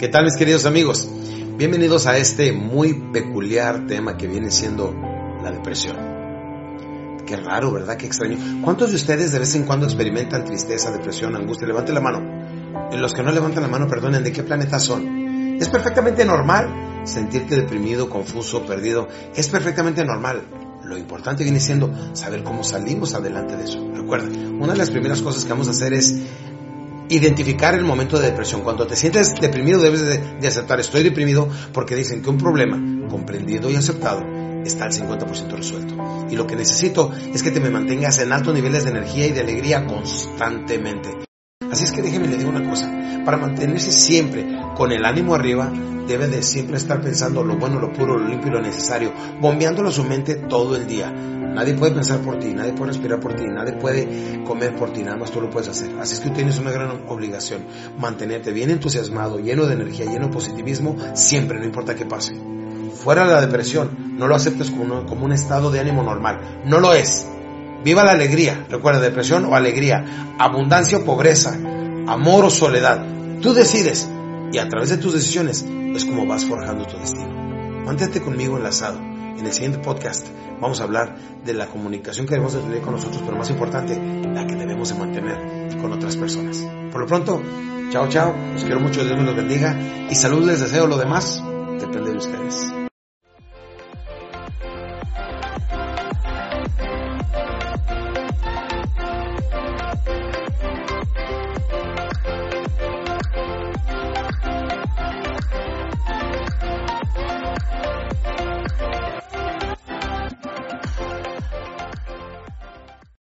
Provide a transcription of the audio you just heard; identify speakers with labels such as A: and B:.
A: ¿Qué tal mis queridos amigos? Bienvenidos a este muy peculiar tema que viene siendo la depresión. Qué raro, ¿verdad? Qué extraño. ¿Cuántos de ustedes de vez en cuando experimentan tristeza, depresión, angustia? Levanten la mano. Los que no levantan la mano, perdonen, ¿de qué planeta son? Es perfectamente normal sentirte deprimido, confuso, perdido. Es perfectamente normal. Lo importante viene siendo saber cómo salimos adelante de eso. Recuerda, una de las primeras cosas que vamos a hacer es identificar el momento de depresión. Cuando te sientes deprimido debes de, aceptar, estoy deprimido porque dicen que un problema comprendido y aceptado está al 50% resuelto. Y lo que necesito es que te me mantengas en altos niveles de energía y de alegría constantemente. Así es que déjeme le digo una cosa, para mantenerse siempre con el ánimo arriba, debe de siempre estar pensando lo bueno, lo puro, lo limpio y lo necesario, bombeándolo su mente todo el día. Nadie puede pensar por ti, nadie puede respirar por ti, nadie puede comer por ti, nada más tú lo puedes hacer. Así es que tienes una gran obligación, mantenerte bien entusiasmado, lleno de energía, lleno de positivismo, siempre, no importa qué pase. Fuera de la depresión, no lo aceptes como, como un estado de ánimo normal, no lo es. Viva la alegría, recuerda, depresión o alegría, abundancia o pobreza, amor o soledad. Tú decides y a través de tus decisiones es como vas forjando tu destino. Mantente conmigo enlazado. En el siguiente podcast vamos a hablar de la comunicación que debemos de tener con nosotros, pero más importante, la que debemos de mantener con otras personas. Por lo pronto, chao chao, los quiero mucho, Dios me los bendiga y salud les deseo, lo demás depende de ustedes.